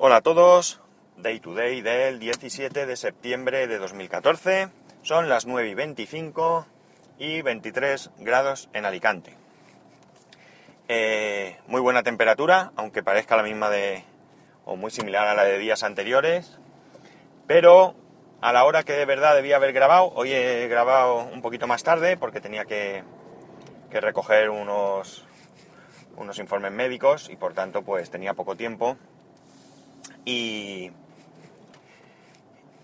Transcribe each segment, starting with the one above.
Hola a todos, Day to Day del 17 de septiembre de 2014. Son las 9 y 25 y 23 grados en Alicante. Eh, muy buena temperatura, aunque parezca la misma de, o muy similar a la de días anteriores. Pero a la hora que de verdad debía haber grabado, hoy he grabado un poquito más tarde porque tenía que, que recoger unos, unos informes médicos y por tanto pues tenía poco tiempo y,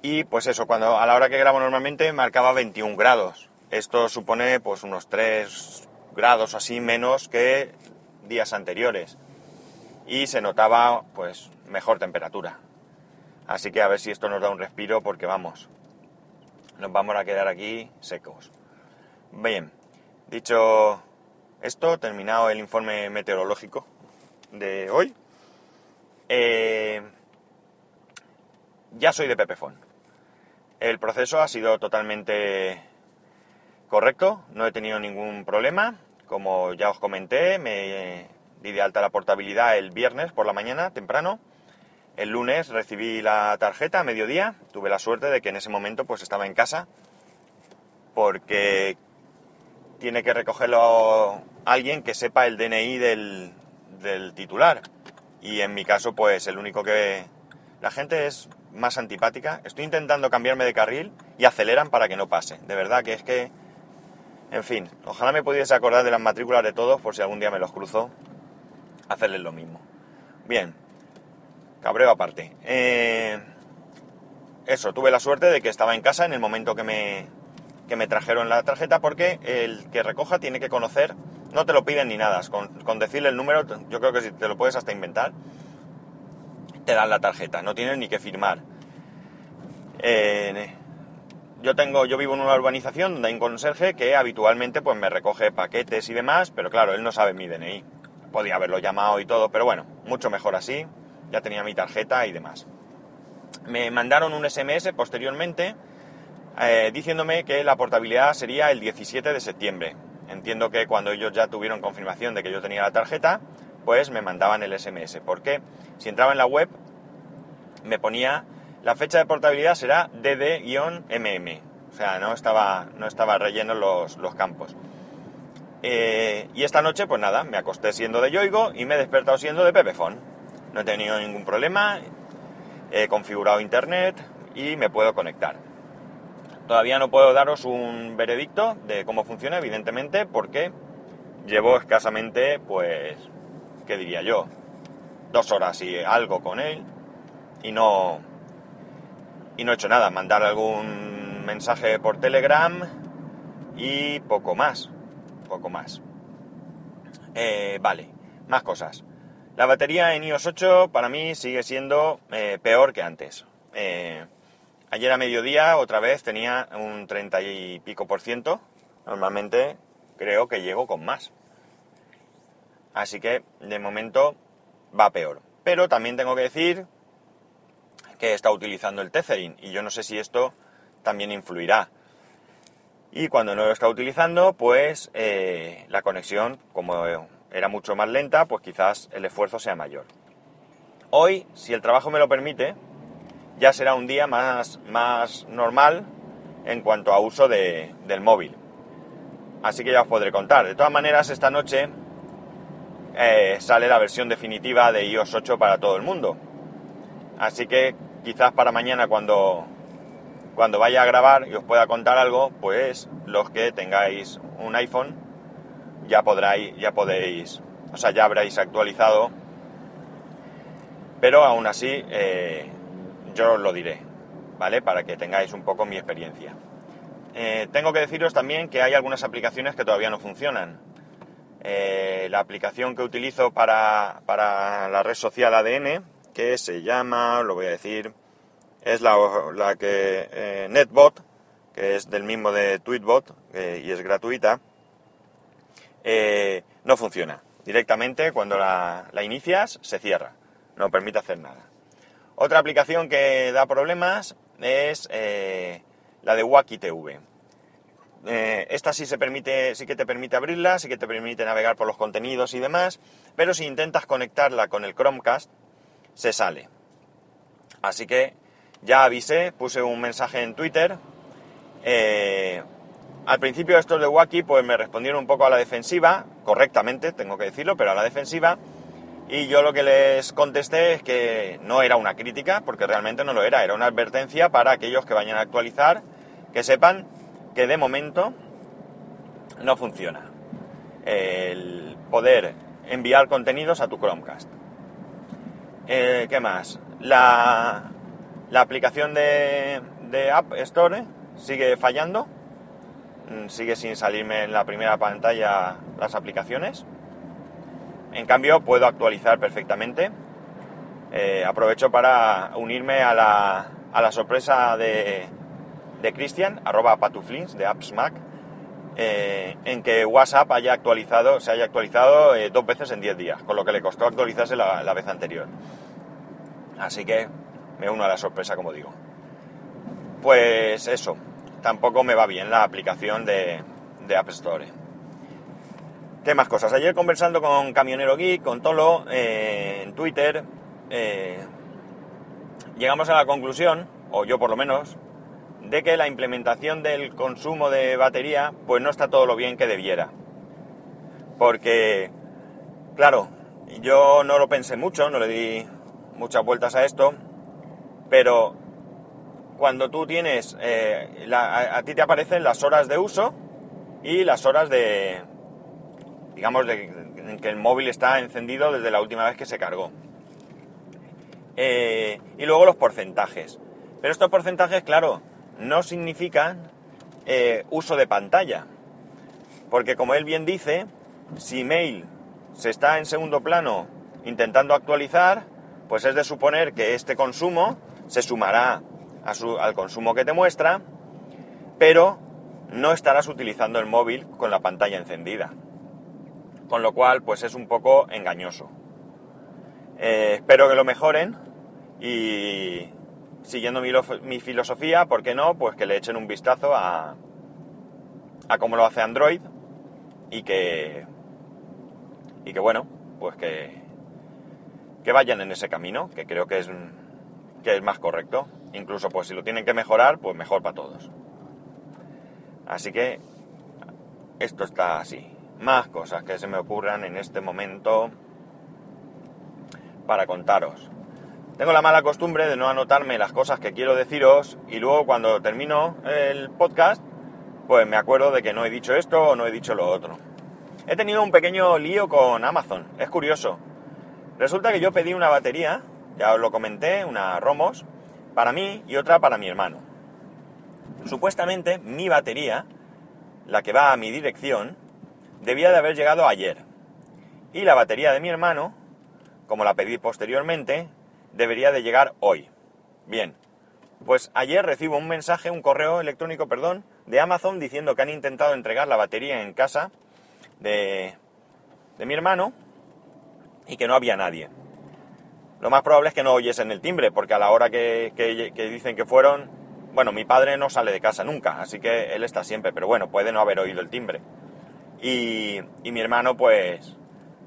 y pues eso, cuando a la hora que grabo normalmente marcaba 21 grados. Esto supone pues unos 3 grados así menos que días anteriores. Y se notaba pues mejor temperatura. Así que a ver si esto nos da un respiro porque vamos, nos vamos a quedar aquí secos. Bien, dicho esto, terminado el informe meteorológico de hoy. Eh, ya soy de Pepefon. El proceso ha sido totalmente correcto, no he tenido ningún problema. Como ya os comenté, me di de alta la portabilidad el viernes por la mañana, temprano. El lunes recibí la tarjeta a mediodía. Tuve la suerte de que en ese momento pues estaba en casa porque tiene que recogerlo alguien que sepa el DNI del, del titular. Y en mi caso, pues el único que... La gente es más antipática. Estoy intentando cambiarme de carril y aceleran para que no pase. De verdad que es que... En fin, ojalá me pudiese acordar de las matrículas de todos por si algún día me los cruzo. Hacerles lo mismo. Bien. Cabreo aparte. Eh, eso, tuve la suerte de que estaba en casa en el momento que me, que me trajeron la tarjeta porque el que recoja tiene que conocer, no te lo piden ni nada, con, con decirle el número, yo creo que si te lo puedes hasta inventar, te dan la tarjeta, no tienes ni que firmar. Eh, yo tengo, yo vivo en una urbanización donde hay un conserje que habitualmente pues me recoge paquetes y demás, pero claro, él no sabe mi DNI. Podía haberlo llamado y todo, pero bueno, mucho mejor así. Ya tenía mi tarjeta y demás. Me mandaron un SMS posteriormente eh, diciéndome que la portabilidad sería el 17 de septiembre. Entiendo que cuando ellos ya tuvieron confirmación de que yo tenía la tarjeta, pues me mandaban el SMS. Porque si entraba en la web, me ponía la fecha de portabilidad será DD-MM. O sea, no estaba, no estaba relleno los, los campos. Eh, y esta noche, pues nada, me acosté siendo de Yoigo y me he despertado siendo de Pepefon. No he tenido ningún problema, he configurado internet y me puedo conectar. Todavía no puedo daros un veredicto de cómo funciona, evidentemente, porque llevo escasamente, pues, ¿qué diría yo? Dos horas y algo con él y no, y no he hecho nada. Mandar algún mensaje por Telegram y poco más, poco más. Eh, vale, más cosas. La batería en iOS 8 para mí sigue siendo eh, peor que antes. Eh, ayer a mediodía otra vez tenía un 30 y pico por ciento. Normalmente creo que llego con más. Así que de momento va peor. Pero también tengo que decir que está utilizando el tethering y yo no sé si esto también influirá. Y cuando no lo está utilizando, pues eh, la conexión, como era mucho más lenta, pues quizás el esfuerzo sea mayor. Hoy, si el trabajo me lo permite, ya será un día más, más normal en cuanto a uso de, del móvil. Así que ya os podré contar. De todas maneras, esta noche eh, sale la versión definitiva de iOS 8 para todo el mundo. Así que quizás para mañana cuando, cuando vaya a grabar y os pueda contar algo, pues los que tengáis un iPhone ya podráis, ya podéis, o sea, ya habréis actualizado. Pero aún así, eh, yo os lo diré, ¿vale? Para que tengáis un poco mi experiencia. Eh, tengo que deciros también que hay algunas aplicaciones que todavía no funcionan. Eh, la aplicación que utilizo para, para la red social ADN, que se llama, lo voy a decir, es la, la que eh, NetBot, que es del mismo de Tweetbot eh, y es gratuita, no funciona. Directamente cuando la, la, inicias se cierra, no permite hacer nada. Otra aplicación que da problemas es la de Wacky TV. esta sí se permite, sí que te permite abrirla, sí que te permite navegar por los contenidos y demás, pero si intentas conectarla con el Chromecast, se sale. Así que ya avisé, puse un mensaje en Twitter. Eh, al principio estos de Wacky pues me respondieron un poco a la defensiva, correctamente, tengo que decirlo, pero a la defensiva. Y yo lo que les contesté es que no era una crítica, porque realmente no lo era, era una advertencia para aquellos que vayan a actualizar, que sepan que de momento no funciona el poder enviar contenidos a tu Chromecast. Eh, ¿Qué más? La, la aplicación de, de, App Store sigue fallando, mm, sigue sin salirme en la primera pantalla las aplicaciones. En cambio, puedo actualizar perfectamente. Eh, aprovecho para unirme a la, a la sorpresa de, de Cristian, arroba patuflins de AppsMac, eh, en que WhatsApp haya actualizado, se haya actualizado eh, dos veces en 10 días, con lo que le costó actualizarse la, vez anterior. Así que me uno a la sorpresa, como digo. Pues eso, tampoco me va bien la aplicación de, App Store. ¿Qué más cosas? Ayer conversando con Camionero Geek, con Tolo, eh, en Twitter, llegamos a la conclusión, o yo por lo menos, de que la implementación del consumo de batería pues no está todo lo bien que debiera. Porque, claro, yo no lo pensé mucho, no le di muchas vueltas a esto, pero cuando tú tienes, eh, a, ti te aparecen las horas de uso y las horas de, digamos, de, en que el móvil está encendido desde la última vez que se cargó. Eh, y luego los porcentajes. Pero estos porcentajes, claro, no significan eh, uso de pantalla. Porque como él bien dice, si mail se está en segundo plano intentando actualizar, pues es de suponer que este consumo se sumará al consumo que te muestra, pero no estarás utilizando el móvil con la pantalla encendida. Con lo cual, pues es un poco engañoso. Eh, espero que lo mejoren y, siguiendo mi, filosofía, ¿por qué no? Pues que le echen un vistazo a, a cómo lo hace Android y que, y que bueno, pues que, que vayan en ese camino, que creo que es, que es más correcto. Incluso pues si lo tienen que mejorar, pues mejor para todos. Así que esto está así. Más cosas que se me ocurran en este momento para contaros. Tengo la mala costumbre de no anotarme las cosas que quiero deciros y luego cuando termino el podcast, pues me acuerdo de que no he dicho esto o no he dicho lo otro. He tenido un pequeño lío con Amazon, es curioso. Resulta que yo pedí una batería, ya os lo comenté, una Romos, para mí y otra para mi hermano. Supuestamente mi batería, la que va a mi dirección, debía de haber llegado ayer. Y la batería de mi hermano, como la pedí posteriormente, debería de llegar hoy. Bien, pues ayer recibo un mensaje, un correo electrónico, perdón, de Amazon diciendo que han intentado entregar la batería en casa de, de mi hermano y que no había nadie. Lo más probable es que no oyesen el timbre, porque a la hora que, que, dicen que fueron, bueno, mi padre no sale de casa nunca, así que él está siempre, pero bueno, puede no haber oído el timbre. Y, y mi hermano, pues,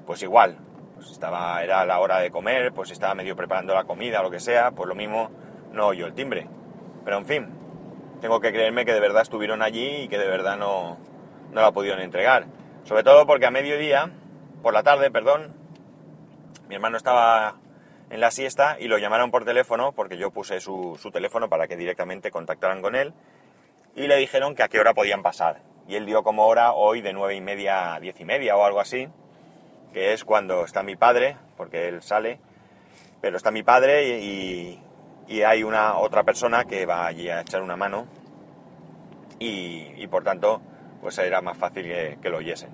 pues igual, pues estaba, era la hora de comer, pues estaba medio preparando la comida o lo que sea, pues lo mismo no oyó el timbre. Pero en fin, tengo que creerme que de verdad estuvieron allí y que de verdad no, no la pudieron entregar. Sobre todo porque a mediodía, por la tarde, perdón, mi hermano estaba en la siesta y lo llamaron por teléfono, porque yo puse su, teléfono para que directamente contactaran con él, y le dijeron que a qué hora podían pasar. Y él dio como hora hoy de nueve y media a diez y media o algo así, que es cuando está mi padre, porque él sale, pero está mi padre y, hay una otra persona que va allí a echar una mano y, por tanto pues era más fácil que, lo oyesen.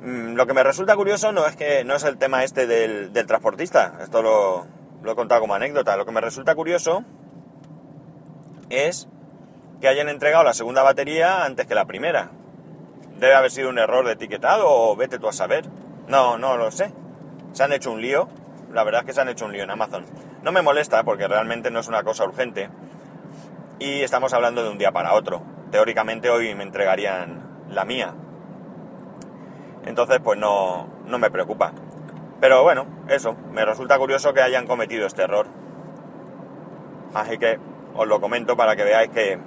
Mm, lo que me resulta curioso no es que no es el tema este del, transportista, esto lo, lo he contado como anécdota, lo que me resulta curioso es que hayan entregado la segunda batería antes que la primera debe haber sido un error de etiquetado o vete tú a saber. No, no lo sé. Se han hecho un lío. La verdad es que se han hecho un lío en Amazon. No me molesta porque realmente no es una cosa urgente. Y estamos hablando de un día para otro. Teóricamente hoy me entregarían la mía. Entonces pues no, no me preocupa. Pero bueno, eso, me resulta curioso que hayan cometido este error. Así que os lo comento para que veáis que,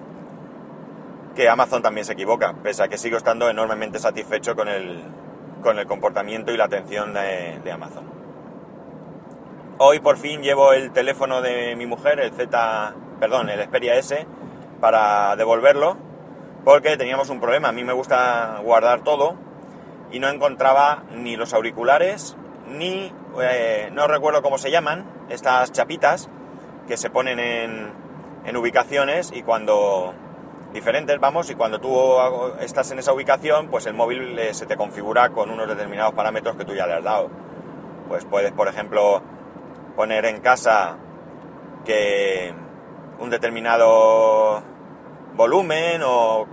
que Amazon también se equivoca, pese a que sigo estando enormemente satisfecho con el, con el comportamiento y la atención de, Amazon. Hoy por fin llevo el teléfono de mi mujer, el Z, perdón, el Xperia S, para devolverlo, porque teníamos un problema. A mí me gusta guardar todo y no encontraba ni los auriculares, ni, eh, no recuerdo cómo se llaman, estas chapitas que se ponen en, en ubicaciones y cuando diferentes, vamos, y cuando tú estás en esa ubicación, pues el móvil eh, se te configura con unos determinados parámetros que tú ya le has dado. Pues puedes, por ejemplo, poner en casa que un determinado volumen o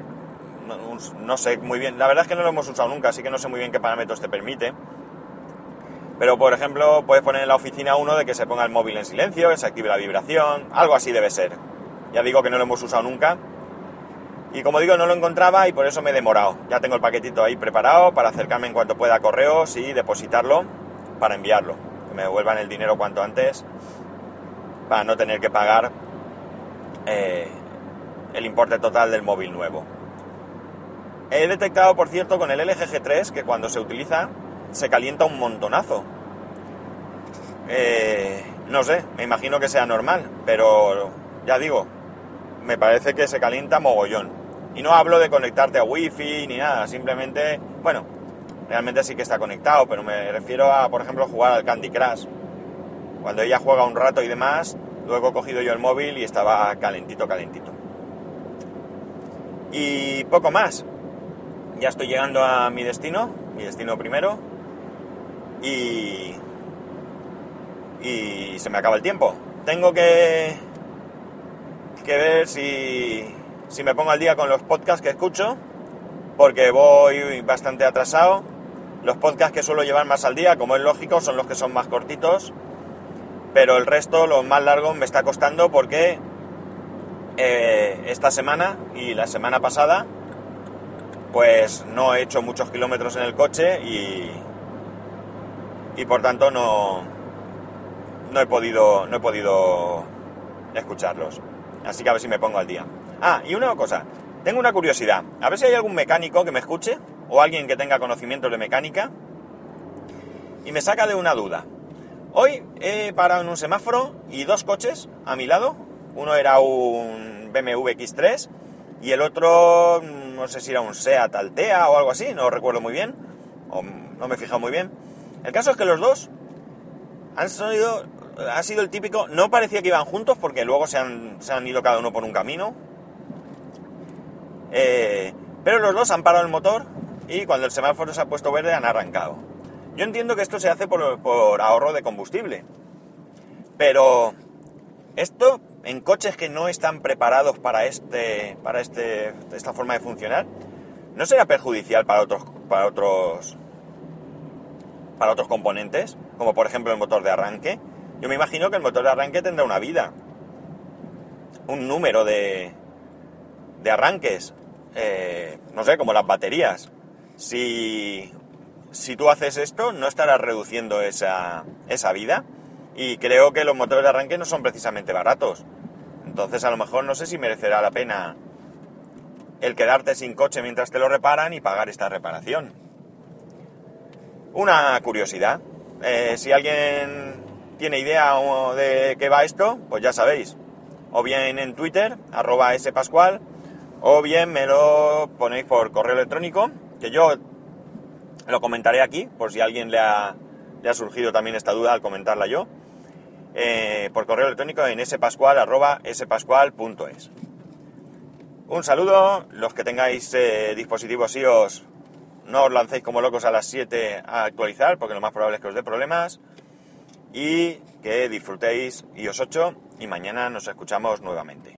no, sé muy bien. La verdad es que no lo hemos usado nunca, así que no sé muy bien qué parámetros te permite. Pero por ejemplo, puedes poner en la oficina uno de que se ponga el móvil en silencio, que se active la vibración, algo así debe ser. Ya digo que no lo hemos usado nunca. Y como digo, no lo encontraba y por eso me he demorado. Ya tengo el paquetito ahí preparado para acercarme en cuanto pueda a correos y depositarlo para enviarlo. Que me devuelvan el dinero cuanto antes para no tener que pagar eh, el importe total del móvil nuevo. He detectado, por cierto, con el LG G3 que cuando se utiliza se calienta un montonazo. Eh, no sé, me imagino que sea normal, pero ya digo, me parece que se calienta mogollón. Y no hablo de conectarte a wifi ni nada, simplemente, bueno, realmente sí que está conectado, pero me refiero a, por ejemplo, jugar al Candy Crush. Cuando ella juega un rato y demás, luego he cogido yo el móvil y estaba calentito, calentito. Y poco más. Ya estoy llegando a mi destino, mi destino primero. Y. Y se me acaba el tiempo. Tengo que. que ver si. Si me pongo al día con los podcasts que escucho. Porque voy bastante atrasado. Los podcasts que suelo llevar más al día, como es lógico, son los que son más cortitos. Pero el resto, los más largos, me está costando porque eh, esta semana y la semana pasada, pues no he hecho muchos kilómetros en el coche y, y por tanto no, no he podido, no he podido escucharlos. Así que a ver si me pongo al día. Ah, y una cosa, tengo una curiosidad. A ver si hay algún mecánico que me escuche o alguien que tenga conocimientos de mecánica y me saca de una duda. Hoy he parado en un semáforo y dos coches a mi lado uno era un BMW X3 y el otro, no sé si era un SEAT Altea o algo así, no recuerdo muy bien, o no me he fijado muy bien. El caso es que los dos han sonido, ha sido el típico, no parecía que iban juntos porque luego se han, se han ido cada uno por un camino, eh, pero los dos han parado el motor y cuando el semáforo se ha puesto verde han arrancado. Yo entiendo que esto se hace por, por ahorro de combustible, pero esto en coches que no están preparados para este para este esta forma de funcionar no será perjudicial para otros para otros para otros componentes como por ejemplo el motor de arranque. Yo me imagino que el motor de arranque tendrá una vida un número de de arranques eh, no sé como las baterías si si tú haces esto no estarás reduciendo esa esa vida y creo que los motores de arranque no son precisamente baratos. Entonces a lo mejor no sé si merecerá la pena el quedarte sin coche mientras te lo reparan y pagar esta reparación. Una curiosidad. Eh, si alguien tiene idea de qué va esto, pues ya sabéis. O bien en Twitter, arroba spascual, o bien me lo ponéis por correo electrónico, que yo lo comentaré aquí, por si a alguien le ha, surgido también esta duda al comentarla yo. Eh, por correo electrónico en spascual.es. Un saludo, los que tengáis eh, dispositivos iOS, no os lancéis como locos a las 7 a actualizar, porque lo más probable es que os dé problemas. Y que disfrutéis iOS 8 y mañana nos escuchamos nuevamente.